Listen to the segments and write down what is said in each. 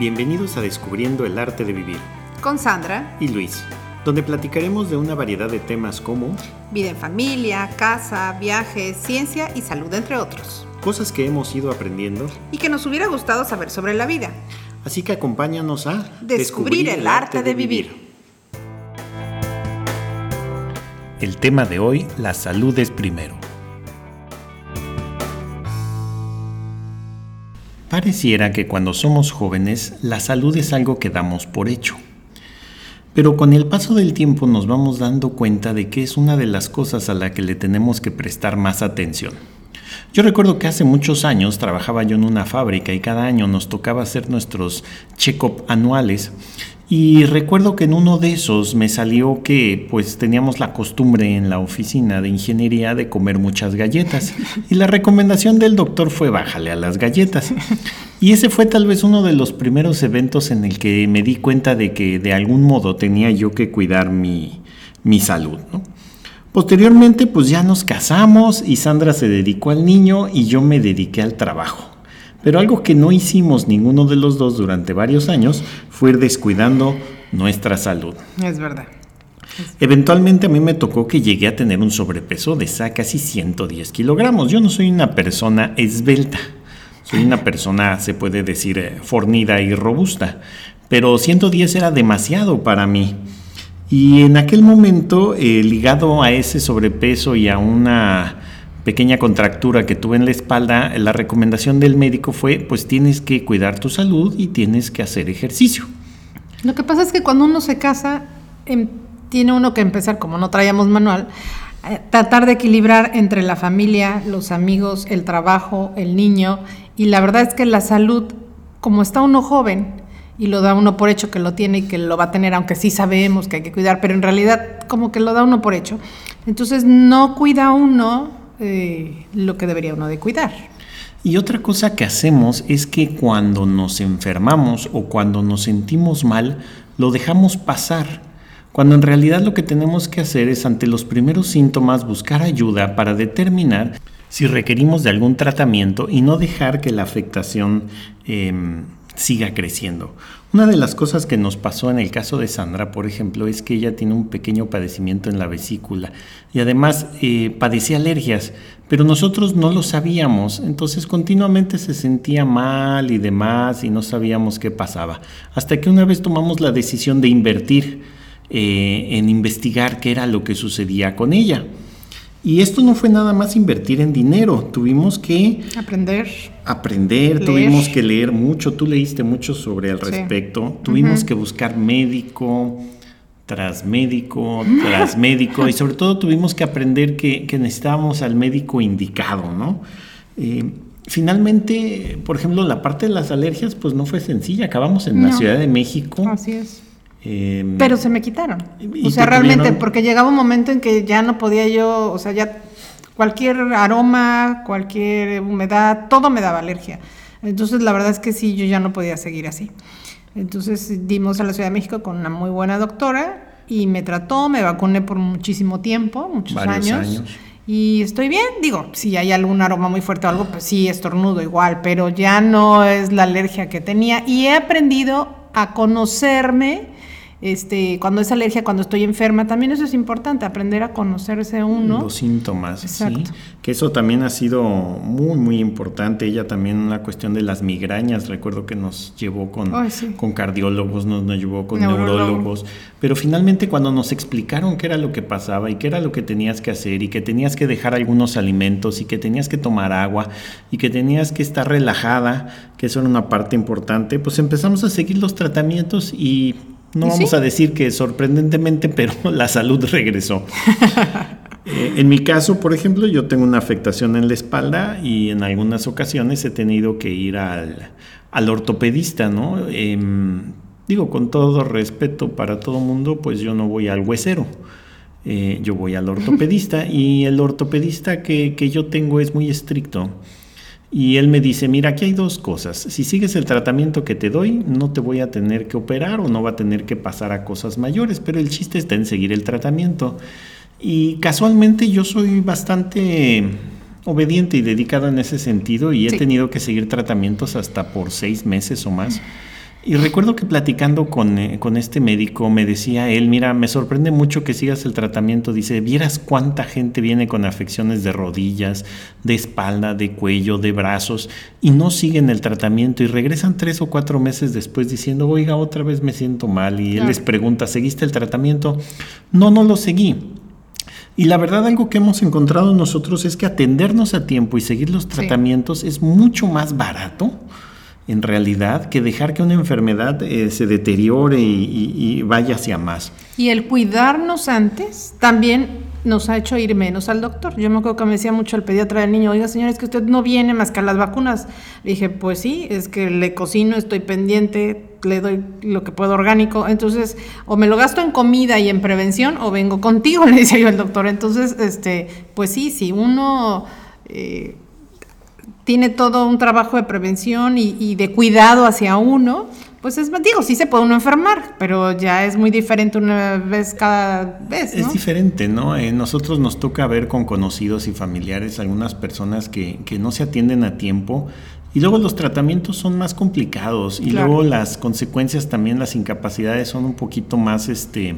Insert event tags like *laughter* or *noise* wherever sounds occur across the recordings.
Bienvenidos a Descubriendo el Arte de Vivir. Con Sandra. Y Luis, donde platicaremos de una variedad de temas como vida en familia, casa, viajes, ciencia y salud, entre otros. Cosas que hemos ido aprendiendo y que nos hubiera gustado saber sobre la vida. Así que acompáñanos a Descubrir, Descubrir el, arte de vivir. El tema de hoy, la salud es primero. Pareciera que cuando somos jóvenes la salud es algo que damos por hecho. Pero con el paso del tiempo nos vamos dando cuenta de que es una de las cosas a la que le tenemos que prestar más atención. Yo recuerdo que hace muchos años trabajaba yo en una fábrica y cada año nos tocaba hacer nuestros check-up anuales y recuerdo que en uno de esos me salió que pues teníamos la costumbre en la oficina de ingeniería de comer muchas galletas. Y la recomendación del doctor fue bájale a las galletas. Y ese fue tal vez uno de los primeros eventos en el que me di cuenta de que de algún modo tenía yo que cuidar mi, mi salud. Posteriormente pues ya nos casamos y Sandra se dedicó al niño y yo me dediqué al trabajo. Pero algo que no hicimos ninguno de los dos durante varios años fue ir descuidando nuestra salud. Es verdad. Eventualmente a mí me tocó que llegué a tener un sobrepeso de casi 110 kilogramos. Yo no soy una persona esbelta, soy una persona, se puede decir, eh, fornida y robusta, pero 110 era demasiado para mí. Y en aquel momento, eh, ligado a ese sobrepeso y a una pequeña contractura que tuve en la espalda, la recomendación del médico fue, pues tienes que cuidar tu salud y tienes que hacer ejercicio. Lo que pasa es que cuando uno se casa, em, tiene uno que empezar, como no traíamos manual, eh, tratar de equilibrar entre la familia, los amigos, el trabajo, el niño, y la verdad es que la salud, como está uno joven, y lo da uno por hecho que lo tiene y que lo va a tener, aunque sí sabemos que hay que cuidar, pero en realidad como que lo da uno por hecho. Entonces no cuida uno eh, lo que debería uno de cuidar. Y otra cosa que hacemos es que cuando nos enfermamos o cuando nos sentimos mal, lo dejamos pasar. Cuando en realidad lo que tenemos que hacer es ante los primeros síntomas buscar ayuda para determinar si requerimos de algún tratamiento y no dejar que la afectación em, siga creciendo. Una de las cosas que nos pasó en el caso de Sandra, por ejemplo, es que ella tiene un pequeño padecimiento en la vesícula y además eh, padecía alergias, pero nosotros no lo sabíamos, entonces continuamente se sentía mal y demás y no sabíamos qué pasaba. Hasta que una vez tomamos la decisión de invertir eh, en investigar qué era lo que sucedía con ella. Y esto no fue nada más invertir en dinero, tuvimos que aprender. Aprender, tuvimos que leer mucho, tú leíste mucho sobre el respecto, tuvimos que buscar médico tras médico, tras médico, y sobre todo tuvimos que aprender que, necesitábamos al médico indicado, ¿no? Eh, finalmente, por ejemplo, la parte de las alergias, pues no fue sencilla, acabamos en la Ciudad de México. Así es Em, Pero se me quitaron. O sea, realmente, porque llegaba un momento en que ya no podía yo, o sea, ya cualquier aroma, cualquier humedad, todo me daba alergia. Entonces, la verdad es que sí, yo ya no podía seguir así. Entonces, dimos a la Ciudad de México con una muy buena doctora y me trató, me vacuné por muchísimo tiempo, muchos años, Y estoy bien, digo, si hay algún aroma muy fuerte o algo, pues sí, estornudo igual, pero ya no es la alergia que tenía. Y he aprendido a conocerme este, cuando es alergia, cuando estoy enferma, también eso es importante, aprender a conocerse uno. Los síntomas, sí. Que eso también ha sido muy, muy importante. Ella también la cuestión de las migrañas, recuerdo que nos llevó con, con cardiólogos, nos, nos llevó con neurólogos, pero finalmente cuando nos explicaron qué era lo que pasaba y qué era lo que tenías que hacer y que tenías que dejar algunos alimentos y que tenías que tomar agua y que tenías que estar relajada, que eso era una parte importante, pues empezamos a seguir los tratamientos y no vamos a decir que sorprendentemente, pero *laughs* la salud regresó. Eh, en mi caso, por ejemplo, yo tengo una afectación en la espalda y en algunas ocasiones he tenido que ir al, ortopedista, ¿no? Em, digo, con todo respeto para todo mundo, pues yo no voy al huesero. Eh, yo voy al ortopedista y el ortopedista que, que yo tengo es muy estricto. Y él me dice, mira, aquí hay dos cosas. Si sigues el tratamiento que te doy, no te voy a tener que operar o no va a tener que pasar a cosas mayores, pero el chiste está en seguir el tratamiento. Y casualmente yo soy bastante obediente y dedicado en ese sentido y he tenido que seguir tratamientos hasta por seis meses o más. Y recuerdo que platicando con, eh, con, este médico me decía él, mira, me sorprende mucho que sigas el tratamiento. Dice, vieras cuánta gente viene con afecciones de rodillas, de espalda, de cuello, de brazos y no siguen el tratamiento y regresan tres o cuatro meses después diciendo, oiga, otra vez me siento mal. Y él les pregunta, ¿seguiste el tratamiento? No, no lo seguí. Y la verdad algo que hemos encontrado nosotros es que atendernos a tiempo y seguir los tratamientos es mucho más barato en realidad que dejar que una enfermedad eh, se deteriore y, vaya hacia más. Y el cuidarnos antes también nos ha hecho ir menos al doctor. Yo me acuerdo que me decía mucho el pediatra del niño, oiga señor, es que usted no viene más que a las vacunas. Le dije, pues sí, es que le cocino, estoy pendiente, le doy lo que puedo orgánico. Entonces, o me lo gasto en comida y en prevención, o vengo contigo, *laughs* le decía yo al doctor. Entonces, este, pues sí, si uno... Eh, tiene todo un trabajo de prevención y, de cuidado hacia uno, pues es, digo, sí se puede uno enfermar, pero ya es muy diferente una vez cada vez. ¿no? Es diferente, ¿no? Eh, nosotros nos toca ver con conocidos y familiares algunas personas que, que, no se atienden a tiempo y luego los tratamientos son más complicados y luego las consecuencias también, las incapacidades son un poquito más, este,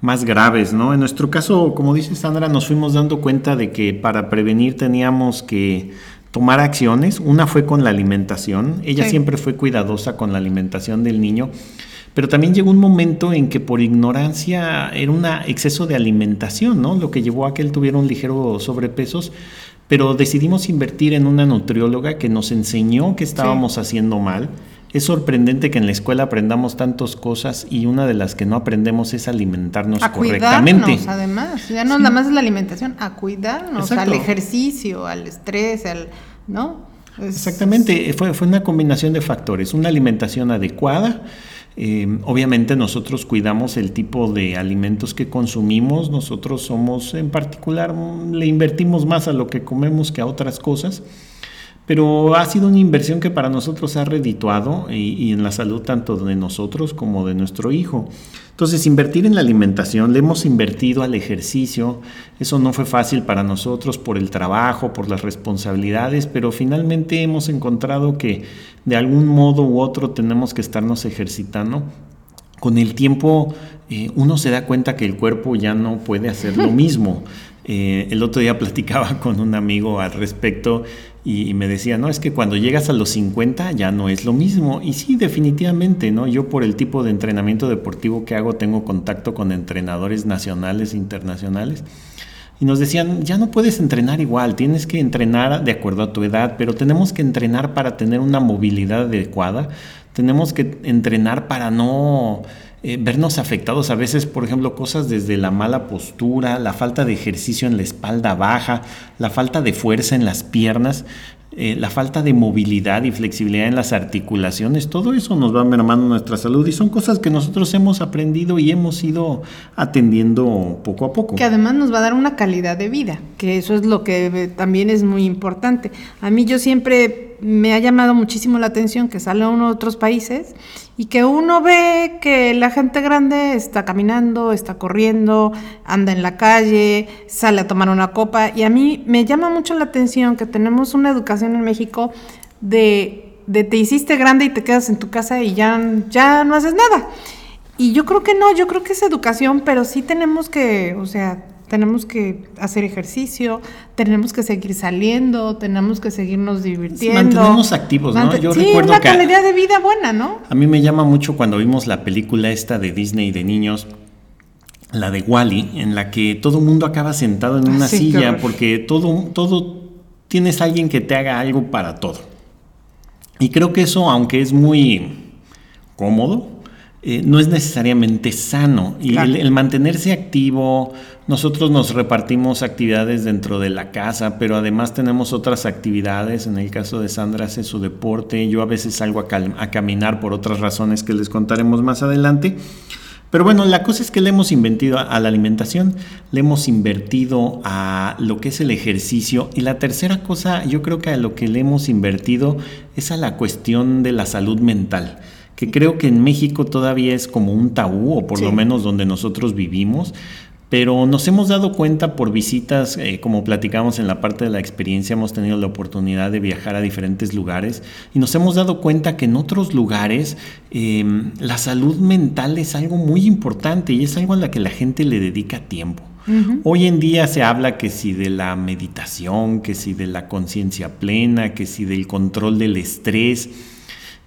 más graves, ¿no? En nuestro caso, como dice Sandra, nos fuimos dando cuenta de que para prevenir teníamos que tomar acciones. Una fue con la alimentación. Ella siempre fue cuidadosa con la alimentación del niño. Pero también llegó un momento en que por ignorancia era un exceso de alimentación, ¿no? Lo que llevó a que él tuviera un ligero sobrepesos. Pero decidimos invertir en una nutrióloga que nos enseñó que estábamos haciendo mal. Es sorprendente que en la escuela aprendamos tantas cosas y una de las que no aprendemos es alimentarnos a correctamente. Cuidarnos, además, ya no nada más es la alimentación, a cuidarnos, al ejercicio, al estrés, al, ¿no? Exactamente, fue, fue una combinación de factores, una alimentación adecuada, eh, obviamente nosotros cuidamos el tipo de alimentos que consumimos, nosotros somos en particular, le invertimos más a lo que comemos que a otras cosas pero ha sido una inversión que para nosotros ha redituado y, en la salud tanto de nosotros como de nuestro hijo. Entonces, invertir en la alimentación, le hemos invertido al ejercicio, eso no fue fácil para nosotros por el trabajo, por las responsabilidades, pero finalmente hemos encontrado que de algún modo u otro tenemos que estarnos ejercitando. Con el tiempo eh, uno se da cuenta que el cuerpo ya no puede hacer lo mismo. *laughs* Eh, el otro día *laughs* platicaba con un amigo al respecto y, me decía, no, es que cuando llegas a los 50 ya no es lo mismo. Y sí, definitivamente, ¿no? Yo por el tipo de entrenamiento deportivo que hago tengo contacto con entrenadores nacionales e internacionales. Y nos decían, ya no puedes entrenar igual, tienes que entrenar de acuerdo a tu edad, pero tenemos que entrenar para tener una movilidad adecuada, tenemos que entrenar para no eh, vernos afectados a veces, por ejemplo, cosas desde la mala postura, la falta de ejercicio en la espalda baja, la falta de fuerza en las piernas, eh, la falta de movilidad y flexibilidad en las articulaciones, todo eso nos va mermando nuestra salud y son cosas que nosotros hemos aprendido y hemos ido atendiendo poco a poco. Que además nos va a dar una calidad de vida, que eso es lo que eh, también es muy importante. A mí yo siempre me ha llamado muchísimo la atención que sale uno de otros países y que uno ve que la gente grande está caminando, está corriendo, anda en la calle, sale a tomar una copa y a mí me llama mucho la atención que tenemos una educación en México de, de te hiciste grande y te quedas en tu casa y ya, ya no haces nada. Y yo creo que no, yo creo que es educación, pero sí tenemos que, o sea, tenemos que hacer ejercicio, tenemos que seguir saliendo, tenemos que seguirnos divirtiendo. Mantenernos activos, ¿no? Yo sí, recuerdo una calidad de vida buena, ¿no? A mí me llama mucho cuando vimos la película esta de Disney de niños, la de Wally, en la que todo el mundo acaba sentado en una silla porque todo, todo tienes alguien que te haga algo para todo. Y creo que eso, aunque es muy cómodo, eh, no es necesariamente sano. Y el, mantenerse activo, nosotros nos repartimos actividades dentro de la casa, pero además tenemos otras actividades. En el caso de Sandra hace su deporte, yo a veces salgo a, caminar por otras razones que les contaremos más adelante. Pero bueno, la cosa es que le hemos invertido a la alimentación, le hemos invertido a lo que es el ejercicio y la tercera cosa, yo creo que a lo que le hemos invertido es a la cuestión de la salud mental que creo que en México todavía es como un tabú, o por lo menos donde nosotros vivimos, pero nos hemos dado cuenta por visitas, eh, como platicamos en la parte de la experiencia, hemos tenido la oportunidad de viajar a diferentes lugares y nos hemos dado cuenta que en otros lugares em, la salud mental es algo muy importante y es algo a la que la gente le dedica tiempo. Hoy en día se habla que si de la meditación, que si de la conciencia plena, que si del control del estrés.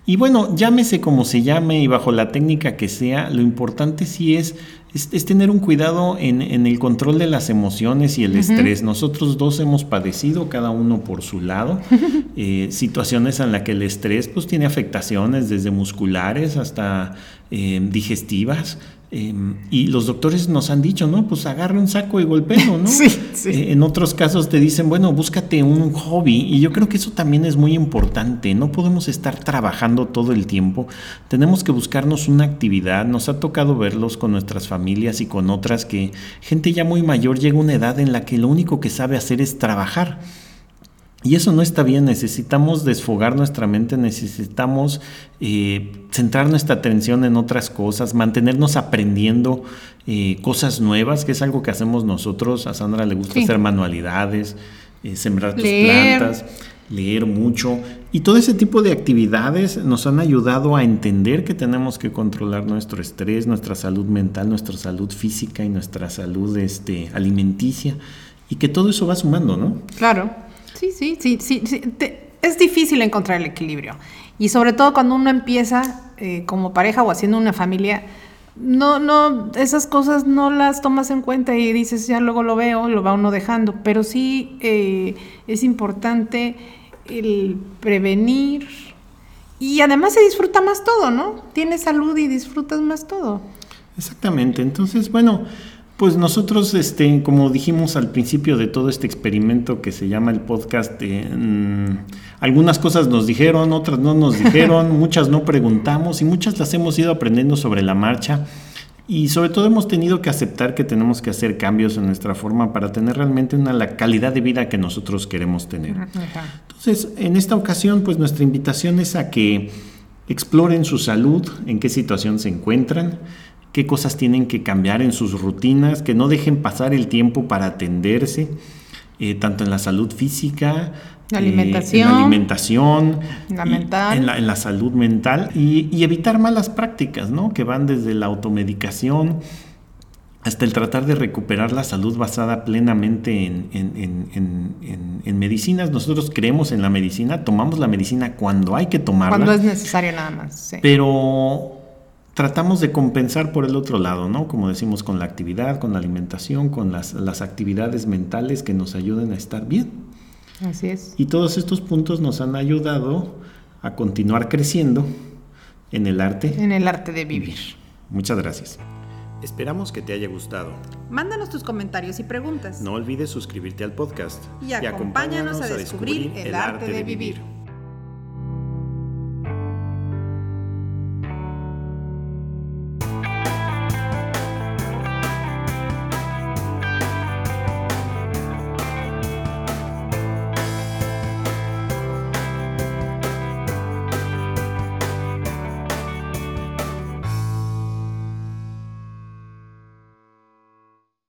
Y bueno, llámese como se llame y bajo la técnica que sea, lo importante sí es es, tener un cuidado en, el control de las emociones y el estrés. Nosotros dos hemos padecido, cada uno por su lado, *laughs* eh, situaciones en las que el estrés pues, tiene afectaciones desde musculares hasta eh, digestivas. Em, y los doctores nos han dicho, ¿no? Pues agarre un saco y golpeo, ¿no? *laughs* Sí, sí. Eh, en otros casos te dicen, bueno, búscate un hobby. Y yo creo que eso también es muy importante. No podemos estar trabajando todo el tiempo. Tenemos que buscarnos una actividad. Nos ha tocado verlos con nuestras familias y con otras que gente ya muy mayor llega a una edad en la que lo único que sabe hacer es trabajar. Y eso no está bien, necesitamos desfogar nuestra mente, necesitamos eh, centrar nuestra atención en otras cosas, mantenernos aprendiendo eh, cosas nuevas, que es algo que hacemos nosotros. A Sandra le gusta hacer manualidades, eh, sembrar tus plantas, leer mucho. Y todo ese tipo de actividades nos han ayudado a entender que tenemos que controlar nuestro estrés, nuestra salud mental, nuestra salud física y nuestra salud este, alimenticia. Y que todo eso va sumando, ¿no? Claro. Sí, sí, sí, sí. es difícil encontrar el equilibrio. Y sobre todo cuando uno empieza eh, como pareja o haciendo una familia, no, no, esas cosas no las tomas en cuenta y dices, ya luego lo veo, lo va uno dejando. Pero sí eh, es importante el prevenir y además se disfruta más todo, ¿no? Tienes salud y disfrutas más todo. Exactamente. Entonces, bueno, pues nosotros, este, como dijimos al principio de todo este experimento que se llama el podcast, eh, mm, algunas cosas nos dijeron, otras no nos dijeron, *laughs* muchas no preguntamos y muchas las hemos ido aprendiendo sobre la marcha. Y sobre todo hemos tenido que aceptar que tenemos que hacer cambios en nuestra forma para tener realmente una la calidad de vida que nosotros queremos tener. Entonces, en esta ocasión, pues nuestra invitación es a que exploren su salud, en qué situación se encuentran, qué cosas tienen que cambiar en sus rutinas, que no dejen pasar el tiempo para atenderse, eh, tanto en la salud física, la alimentación, en la alimentación, la mental. En, la, salud mental y, evitar malas prácticas, ¿no? Que van desde la automedicación hasta el tratar de recuperar la salud basada plenamente en, en, medicinas. Nosotros creemos en la medicina, tomamos la medicina cuando hay que tomarla. Cuando es necesario nada más. Pero tratamos de compensar por el otro lado, ¿no? Como decimos, con la actividad, con la alimentación, con las, las actividades mentales que nos ayuden a estar bien. Así es. Y todos estos puntos nos han ayudado a continuar creciendo en el arte. En el arte de vivir. Muchas gracias. Esperamos que te haya gustado. Mándanos tus comentarios y preguntas. No olvides suscribirte al podcast y, acompáñanos, a descubrir, el arte de vivir.